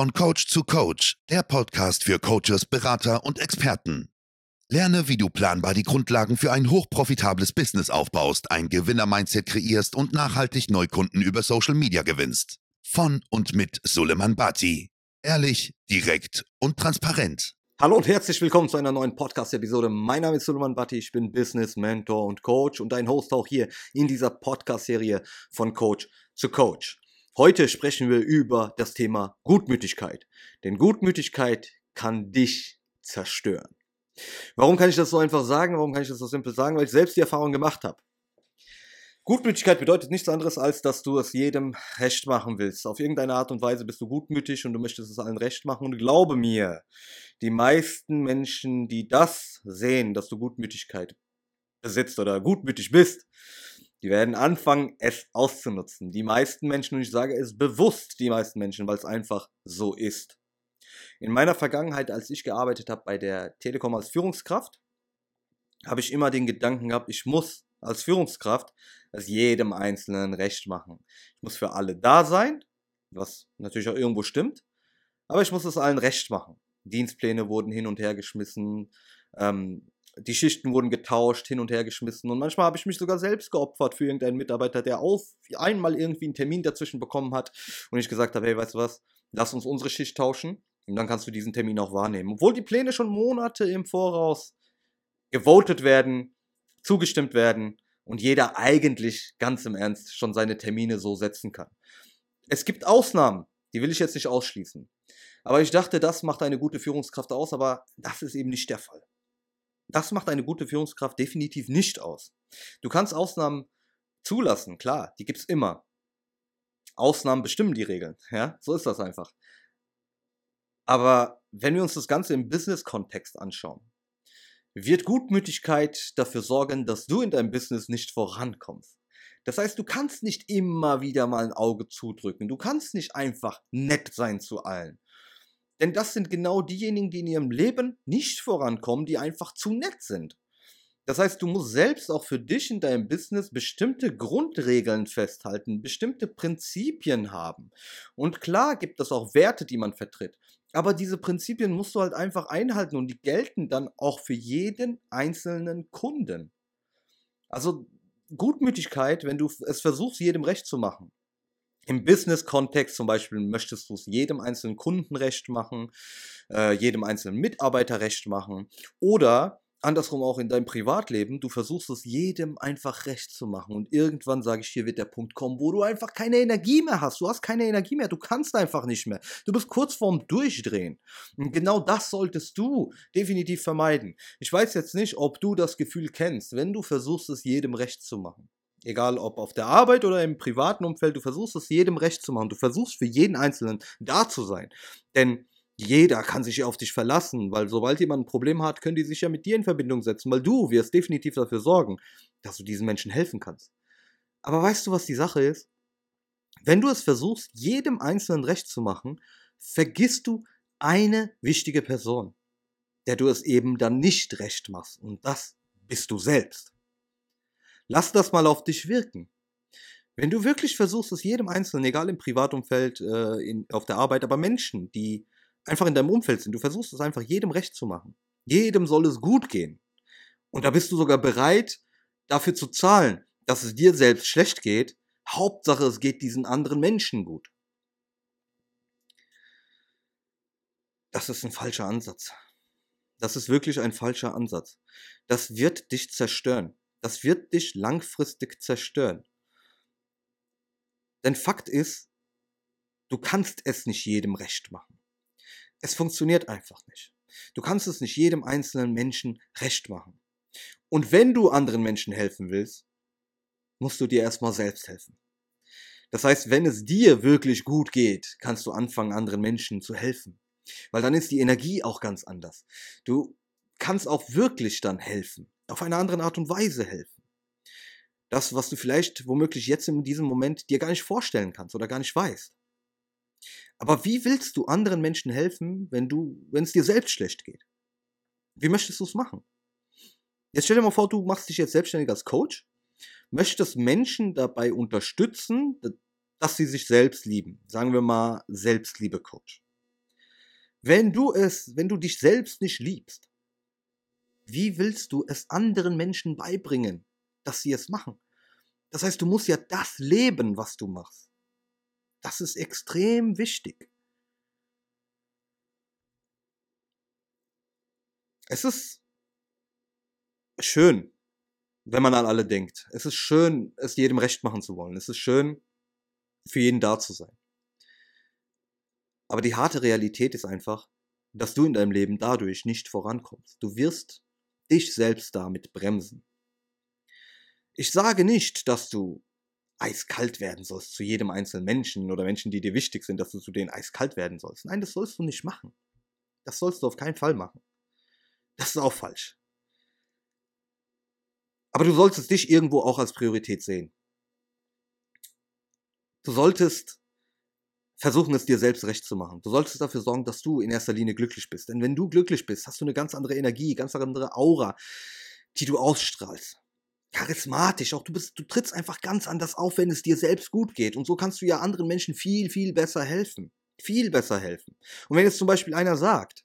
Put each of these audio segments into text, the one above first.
Von Coach zu Coach, der Podcast für Coaches, Berater und Experten. Lerne, wie du planbar die Grundlagen für ein hochprofitables Business aufbaust, ein Gewinner-Mindset kreierst und nachhaltig Neukunden über Social Media gewinnst. Von und mit Suleiman Bati. Ehrlich, direkt und transparent. Hallo und herzlich willkommen zu einer neuen Podcast-Episode. Mein Name ist Suleiman Batti, ich bin Business Mentor und Coach und dein Host auch hier in dieser Podcast-Serie von Coach zu Coach. Heute sprechen wir über das Thema Gutmütigkeit. Denn Gutmütigkeit kann dich zerstören. Warum kann ich das so einfach sagen? Warum kann ich das so simpel sagen? Weil ich selbst die Erfahrung gemacht habe. Gutmütigkeit bedeutet nichts anderes, als dass du es jedem recht machen willst. Auf irgendeine Art und Weise bist du gutmütig und du möchtest es allen recht machen. Und glaube mir, die meisten Menschen, die das sehen, dass du Gutmütigkeit besitzt oder gutmütig bist, die werden anfangen, es auszunutzen. Die meisten Menschen, und ich sage es bewusst, die meisten Menschen, weil es einfach so ist. In meiner Vergangenheit, als ich gearbeitet habe bei der Telekom als Führungskraft, habe ich immer den Gedanken gehabt, ich muss als Führungskraft es jedem Einzelnen recht machen. Ich muss für alle da sein, was natürlich auch irgendwo stimmt, aber ich muss es allen recht machen. Dienstpläne wurden hin und her geschmissen, ähm, die Schichten wurden getauscht, hin und her geschmissen und manchmal habe ich mich sogar selbst geopfert für irgendeinen Mitarbeiter, der auf einmal irgendwie einen Termin dazwischen bekommen hat und ich gesagt habe, hey, weißt du was, lass uns unsere Schicht tauschen und dann kannst du diesen Termin auch wahrnehmen. Obwohl die Pläne schon Monate im Voraus gewotet werden, zugestimmt werden und jeder eigentlich ganz im Ernst schon seine Termine so setzen kann. Es gibt Ausnahmen, die will ich jetzt nicht ausschließen. Aber ich dachte, das macht eine gute Führungskraft aus, aber das ist eben nicht der Fall. Das macht eine gute Führungskraft definitiv nicht aus. Du kannst Ausnahmen zulassen, klar, die gibt es immer. Ausnahmen bestimmen die Regeln, ja, so ist das einfach. Aber wenn wir uns das Ganze im Business-Kontext anschauen, wird Gutmütigkeit dafür sorgen, dass du in deinem Business nicht vorankommst. Das heißt, du kannst nicht immer wieder mal ein Auge zudrücken. Du kannst nicht einfach nett sein zu allen. Denn das sind genau diejenigen, die in ihrem Leben nicht vorankommen, die einfach zu nett sind. Das heißt, du musst selbst auch für dich in deinem Business bestimmte Grundregeln festhalten, bestimmte Prinzipien haben. Und klar gibt es auch Werte, die man vertritt. Aber diese Prinzipien musst du halt einfach einhalten und die gelten dann auch für jeden einzelnen Kunden. Also Gutmütigkeit, wenn du es versuchst, jedem recht zu machen. Im Business-Kontext zum Beispiel möchtest du es jedem einzelnen Kunden recht machen, äh, jedem einzelnen Mitarbeiter recht machen oder andersrum auch in deinem Privatleben, du versuchst es jedem einfach recht zu machen und irgendwann sage ich hier wird der Punkt kommen, wo du einfach keine Energie mehr hast. Du hast keine Energie mehr, du kannst einfach nicht mehr. Du bist kurz vorm Durchdrehen. Und genau das solltest du definitiv vermeiden. Ich weiß jetzt nicht, ob du das Gefühl kennst, wenn du versuchst es jedem recht zu machen. Egal ob auf der Arbeit oder im privaten Umfeld, du versuchst es jedem recht zu machen. Du versuchst für jeden Einzelnen da zu sein. Denn jeder kann sich auf dich verlassen, weil sobald jemand ein Problem hat, können die sich ja mit dir in Verbindung setzen, weil du wirst definitiv dafür sorgen, dass du diesen Menschen helfen kannst. Aber weißt du, was die Sache ist? Wenn du es versuchst, jedem Einzelnen recht zu machen, vergisst du eine wichtige Person, der du es eben dann nicht recht machst. Und das bist du selbst. Lass das mal auf dich wirken. Wenn du wirklich versuchst, es jedem Einzelnen, egal im Privatumfeld, äh, in, auf der Arbeit, aber Menschen, die einfach in deinem Umfeld sind. Du versuchst es einfach jedem recht zu machen. Jedem soll es gut gehen. Und da bist du sogar bereit, dafür zu zahlen, dass es dir selbst schlecht geht. Hauptsache, es geht diesen anderen Menschen gut. Das ist ein falscher Ansatz. Das ist wirklich ein falscher Ansatz. Das wird dich zerstören. Das wird dich langfristig zerstören. Denn Fakt ist, du kannst es nicht jedem recht machen. Es funktioniert einfach nicht. Du kannst es nicht jedem einzelnen Menschen recht machen. Und wenn du anderen Menschen helfen willst, musst du dir erstmal selbst helfen. Das heißt, wenn es dir wirklich gut geht, kannst du anfangen, anderen Menschen zu helfen. Weil dann ist die Energie auch ganz anders. Du kannst auch wirklich dann helfen. Auf eine andere Art und Weise helfen. Das, was du vielleicht womöglich jetzt in diesem Moment dir gar nicht vorstellen kannst oder gar nicht weißt. Aber wie willst du anderen Menschen helfen, wenn du, wenn es dir selbst schlecht geht? Wie möchtest du es machen? Jetzt stell dir mal vor, du machst dich jetzt selbstständig als Coach, möchtest Menschen dabei unterstützen, dass sie sich selbst lieben. Sagen wir mal Selbstliebe-Coach. Wenn du es, wenn du dich selbst nicht liebst, wie willst du es anderen Menschen beibringen, dass sie es machen? Das heißt, du musst ja das leben, was du machst. Das ist extrem wichtig. Es ist schön, wenn man an alle denkt. Es ist schön, es jedem recht machen zu wollen. Es ist schön, für jeden da zu sein. Aber die harte Realität ist einfach, dass du in deinem Leben dadurch nicht vorankommst. Du wirst dich selbst damit bremsen. Ich sage nicht, dass du eiskalt werden sollst zu jedem einzelnen Menschen oder Menschen, die dir wichtig sind, dass du zu denen eiskalt werden sollst. Nein, das sollst du nicht machen. Das sollst du auf keinen Fall machen. Das ist auch falsch. Aber du solltest dich irgendwo auch als Priorität sehen. Du solltest versuchen, es dir selbst recht zu machen. Du solltest dafür sorgen, dass du in erster Linie glücklich bist. Denn wenn du glücklich bist, hast du eine ganz andere Energie, ganz andere Aura, die du ausstrahlst. Charismatisch, auch du bist, du trittst einfach ganz anders auf, wenn es dir selbst gut geht. Und so kannst du ja anderen Menschen viel, viel besser helfen. Viel besser helfen. Und wenn jetzt zum Beispiel einer sagt,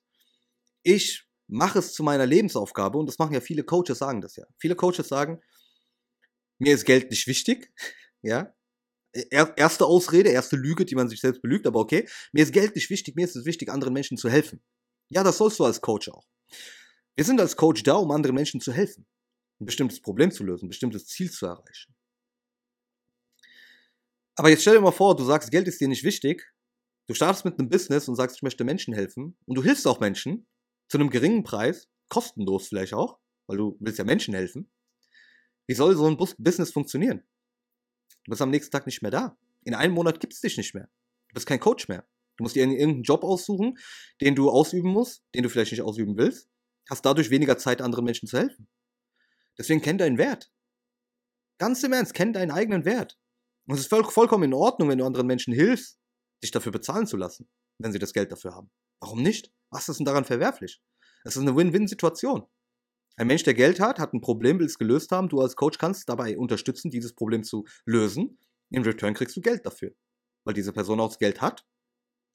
ich mache es zu meiner Lebensaufgabe, und das machen ja viele Coaches, sagen das ja. Viele Coaches sagen, mir ist Geld nicht wichtig, ja. Erste Ausrede, erste Lüge, die man sich selbst belügt, aber okay. Mir ist Geld nicht wichtig, mir ist es wichtig, anderen Menschen zu helfen. Ja, das sollst du als Coach auch. Wir sind als Coach da, um anderen Menschen zu helfen. Ein bestimmtes Problem zu lösen, ein bestimmtes Ziel zu erreichen. Aber jetzt stell dir mal vor, du sagst, Geld ist dir nicht wichtig. Du startest mit einem Business und sagst, ich möchte Menschen helfen. Und du hilfst auch Menschen zu einem geringen Preis, kostenlos vielleicht auch, weil du willst ja Menschen helfen. Wie soll so ein Business funktionieren? Du bist am nächsten Tag nicht mehr da. In einem Monat gibt es dich nicht mehr. Du bist kein Coach mehr. Du musst dir irgendeinen Job aussuchen, den du ausüben musst, den du vielleicht nicht ausüben willst. Hast dadurch weniger Zeit, anderen Menschen zu helfen. Deswegen kenn deinen Wert. Ganz im Ernst, kenn deinen eigenen Wert. Und es ist voll, vollkommen in Ordnung, wenn du anderen Menschen hilfst, dich dafür bezahlen zu lassen, wenn sie das Geld dafür haben. Warum nicht? Was ist denn daran verwerflich? Es ist eine Win-Win-Situation. Ein Mensch, der Geld hat, hat ein Problem, will es gelöst haben. Du als Coach kannst dabei unterstützen, dieses Problem zu lösen. Im Return kriegst du Geld dafür. Weil diese Person auch das Geld hat.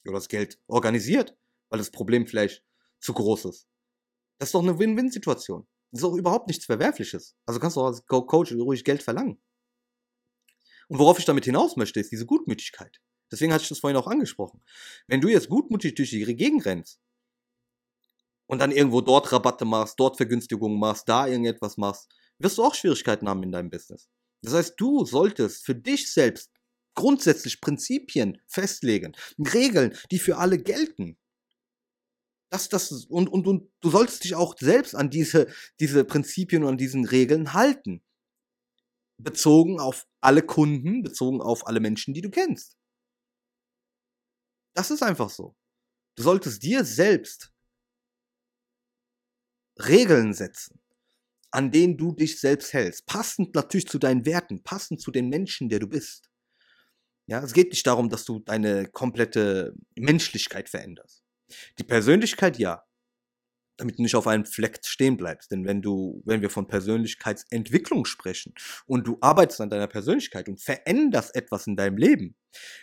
Oder das Geld organisiert. Weil das Problem vielleicht zu groß ist. Das ist doch eine Win-Win-Situation. Das ist auch überhaupt nichts Verwerfliches. Also kannst du auch als Coach ruhig Geld verlangen. Und worauf ich damit hinaus möchte, ist diese Gutmütigkeit. Deswegen hatte ich das vorhin auch angesprochen. Wenn du jetzt gutmütig durch die Gegend rennst und dann irgendwo dort Rabatte machst, dort Vergünstigungen machst, da irgendetwas machst, wirst du auch Schwierigkeiten haben in deinem Business. Das heißt, du solltest für dich selbst grundsätzlich Prinzipien festlegen, Regeln, die für alle gelten. Das, das, und, und, und du solltest dich auch selbst an diese, diese Prinzipien und an diesen Regeln halten. Bezogen auf alle Kunden, bezogen auf alle Menschen, die du kennst. Das ist einfach so. Du solltest dir selbst Regeln setzen, an denen du dich selbst hältst. Passend natürlich zu deinen Werten, passend zu den Menschen, der du bist. Ja, es geht nicht darum, dass du deine komplette Menschlichkeit veränderst. Die Persönlichkeit ja, damit du nicht auf einem Fleck stehen bleibst. Denn wenn du, wenn wir von Persönlichkeitsentwicklung sprechen und du arbeitest an deiner Persönlichkeit und veränderst etwas in deinem Leben,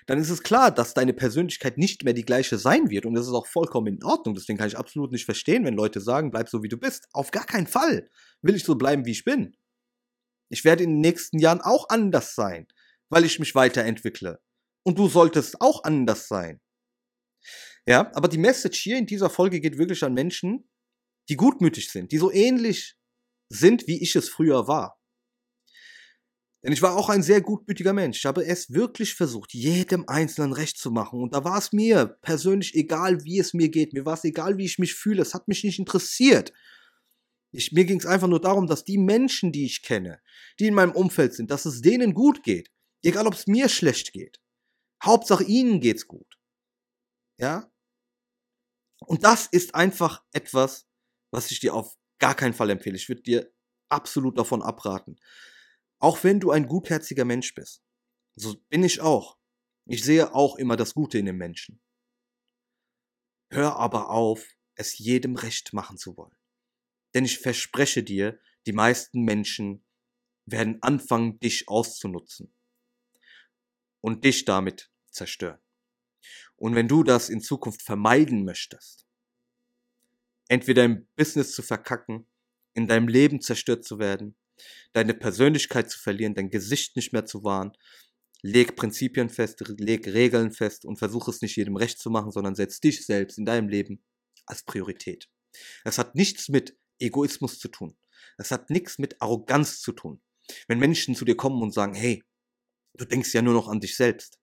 dann ist es klar, dass deine Persönlichkeit nicht mehr die gleiche sein wird und das ist auch vollkommen in Ordnung. Deswegen kann ich absolut nicht verstehen, wenn Leute sagen, bleib so wie du bist. Auf gar keinen Fall will ich so bleiben, wie ich bin. Ich werde in den nächsten Jahren auch anders sein, weil ich mich weiterentwickle. Und du solltest auch anders sein. Ja, aber die Message hier in dieser Folge geht wirklich an Menschen, die gutmütig sind, die so ähnlich sind, wie ich es früher war. Denn ich war auch ein sehr gutmütiger Mensch. Ich habe es wirklich versucht, jedem Einzelnen recht zu machen. Und da war es mir persönlich egal, wie es mir geht. Mir war es egal, wie ich mich fühle. Es hat mich nicht interessiert. Ich, mir ging es einfach nur darum, dass die Menschen, die ich kenne, die in meinem Umfeld sind, dass es denen gut geht. Egal, ob es mir schlecht geht. Hauptsache ihnen geht's gut. Ja? Und das ist einfach etwas, was ich dir auf gar keinen Fall empfehle. Ich würde dir absolut davon abraten. Auch wenn du ein gutherziger Mensch bist. So bin ich auch. Ich sehe auch immer das Gute in den Menschen. Hör aber auf, es jedem recht machen zu wollen. Denn ich verspreche dir, die meisten Menschen werden anfangen, dich auszunutzen und dich damit zerstören. Und wenn du das in Zukunft vermeiden möchtest, entweder im Business zu verkacken, in deinem Leben zerstört zu werden, deine Persönlichkeit zu verlieren, dein Gesicht nicht mehr zu wahren. Leg Prinzipien fest, leg Regeln fest und versuch es nicht jedem recht zu machen, sondern setz dich selbst in deinem Leben als Priorität. Es hat nichts mit Egoismus zu tun. Es hat nichts mit Arroganz zu tun. Wenn Menschen zu dir kommen und sagen, hey, du denkst ja nur noch an dich selbst.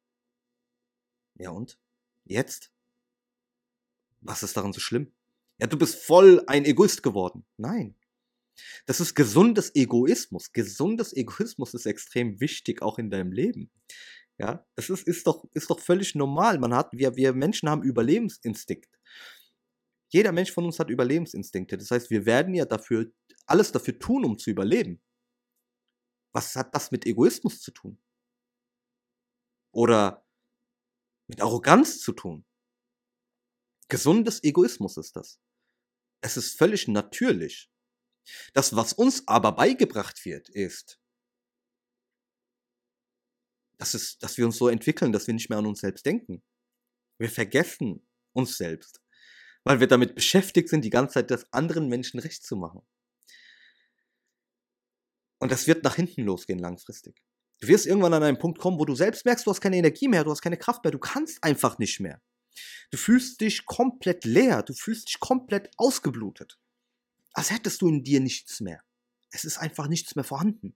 Ja und? Jetzt? Was ist daran so schlimm? Ja, du bist voll ein Egoist geworden. Nein. Das ist gesundes Egoismus. Gesundes Egoismus ist extrem wichtig, auch in deinem Leben. Ja, das ist, ist, doch, ist doch völlig normal. Man hat, wir, wir Menschen haben Überlebensinstinkt. Jeder Mensch von uns hat Überlebensinstinkte. Das heißt, wir werden ja dafür, alles dafür tun, um zu überleben. Was hat das mit Egoismus zu tun? Oder mit Arroganz zu tun? Gesundes Egoismus ist das. Es ist völlig natürlich. Das, was uns aber beigebracht wird, ist, dass, es, dass wir uns so entwickeln, dass wir nicht mehr an uns selbst denken. Wir vergessen uns selbst, weil wir damit beschäftigt sind, die ganze Zeit das anderen Menschen recht zu machen. Und das wird nach hinten losgehen langfristig. Du wirst irgendwann an einen Punkt kommen, wo du selbst merkst, du hast keine Energie mehr, du hast keine Kraft mehr, du kannst einfach nicht mehr. Du fühlst dich komplett leer, du fühlst dich komplett ausgeblutet als hättest du in dir nichts mehr. Es ist einfach nichts mehr vorhanden.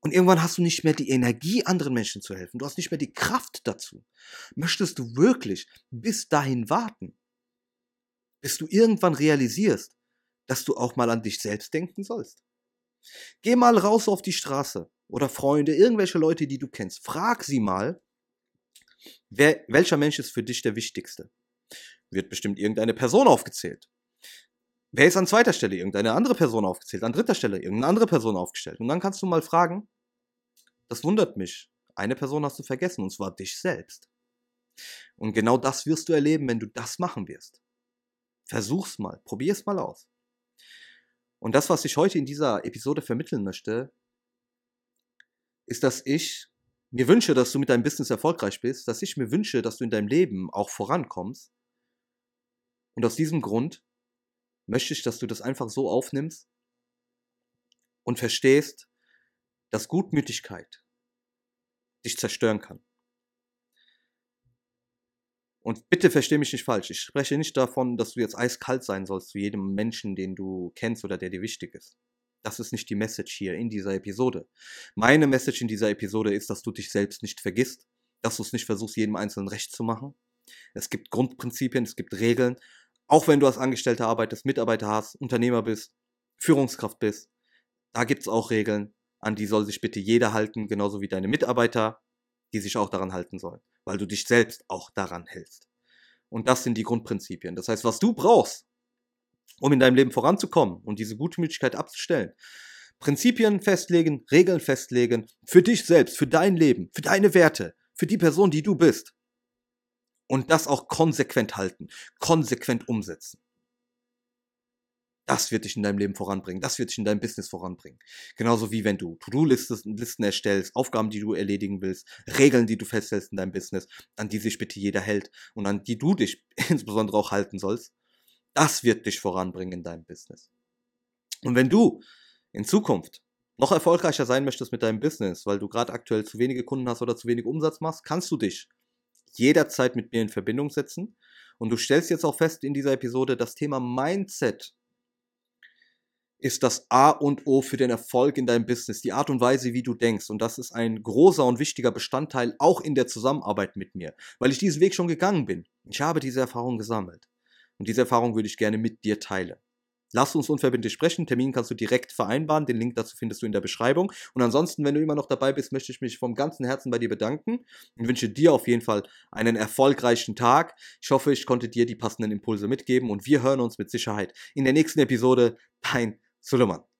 Und irgendwann hast du nicht mehr die Energie, anderen Menschen zu helfen. Du hast nicht mehr die Kraft dazu. Möchtest du wirklich bis dahin warten, bis du irgendwann realisierst, dass du auch mal an dich selbst denken sollst? Geh mal raus auf die Straße oder Freunde, irgendwelche Leute, die du kennst. Frag sie mal, wer, welcher Mensch ist für dich der wichtigste? Wird bestimmt irgendeine Person aufgezählt. Wer ist an zweiter Stelle? Irgendeine andere Person aufgezählt. An dritter Stelle irgendeine andere Person aufgestellt. Und dann kannst du mal fragen, das wundert mich. Eine Person hast du vergessen, und zwar dich selbst. Und genau das wirst du erleben, wenn du das machen wirst. Versuch's mal, probier's mal aus. Und das, was ich heute in dieser Episode vermitteln möchte, ist, dass ich mir wünsche, dass du mit deinem Business erfolgreich bist, dass ich mir wünsche, dass du in deinem Leben auch vorankommst. Und aus diesem Grund möchte ich, dass du das einfach so aufnimmst und verstehst, dass Gutmütigkeit dich zerstören kann. Und bitte versteh mich nicht falsch. Ich spreche nicht davon, dass du jetzt eiskalt sein sollst zu jedem Menschen, den du kennst oder der dir wichtig ist. Das ist nicht die Message hier in dieser Episode. Meine Message in dieser Episode ist, dass du dich selbst nicht vergisst, dass du es nicht versuchst, jedem Einzelnen recht zu machen. Es gibt Grundprinzipien, es gibt Regeln auch wenn du als Angestellter arbeitest, Mitarbeiter hast, Unternehmer bist, Führungskraft bist, da gibt es auch Regeln, an die soll sich bitte jeder halten, genauso wie deine Mitarbeiter, die sich auch daran halten sollen, weil du dich selbst auch daran hältst. Und das sind die Grundprinzipien. Das heißt, was du brauchst, um in deinem Leben voranzukommen und diese Gutmütigkeit abzustellen, Prinzipien festlegen, Regeln festlegen, für dich selbst, für dein Leben, für deine Werte, für die Person, die du bist und das auch konsequent halten, konsequent umsetzen. Das wird dich in deinem Leben voranbringen, das wird dich in deinem Business voranbringen. Genauso wie wenn du To-Do-Listen erstellst, Aufgaben, die du erledigen willst, Regeln, die du feststellst in deinem Business, an die sich bitte jeder hält und an die du dich insbesondere auch halten sollst. Das wird dich voranbringen in deinem Business. Und wenn du in Zukunft noch erfolgreicher sein möchtest mit deinem Business, weil du gerade aktuell zu wenige Kunden hast oder zu wenig Umsatz machst, kannst du dich jederzeit mit mir in Verbindung setzen. Und du stellst jetzt auch fest in dieser Episode, das Thema Mindset ist das A und O für den Erfolg in deinem Business, die Art und Weise, wie du denkst. Und das ist ein großer und wichtiger Bestandteil auch in der Zusammenarbeit mit mir, weil ich diesen Weg schon gegangen bin. Ich habe diese Erfahrung gesammelt. Und diese Erfahrung würde ich gerne mit dir teilen. Lass uns unverbindlich sprechen. Termin kannst du direkt vereinbaren. Den Link dazu findest du in der Beschreibung. Und ansonsten, wenn du immer noch dabei bist, möchte ich mich vom ganzen Herzen bei dir bedanken und wünsche dir auf jeden Fall einen erfolgreichen Tag. Ich hoffe, ich konnte dir die passenden Impulse mitgeben und wir hören uns mit Sicherheit in der nächsten Episode. Dein Suleiman.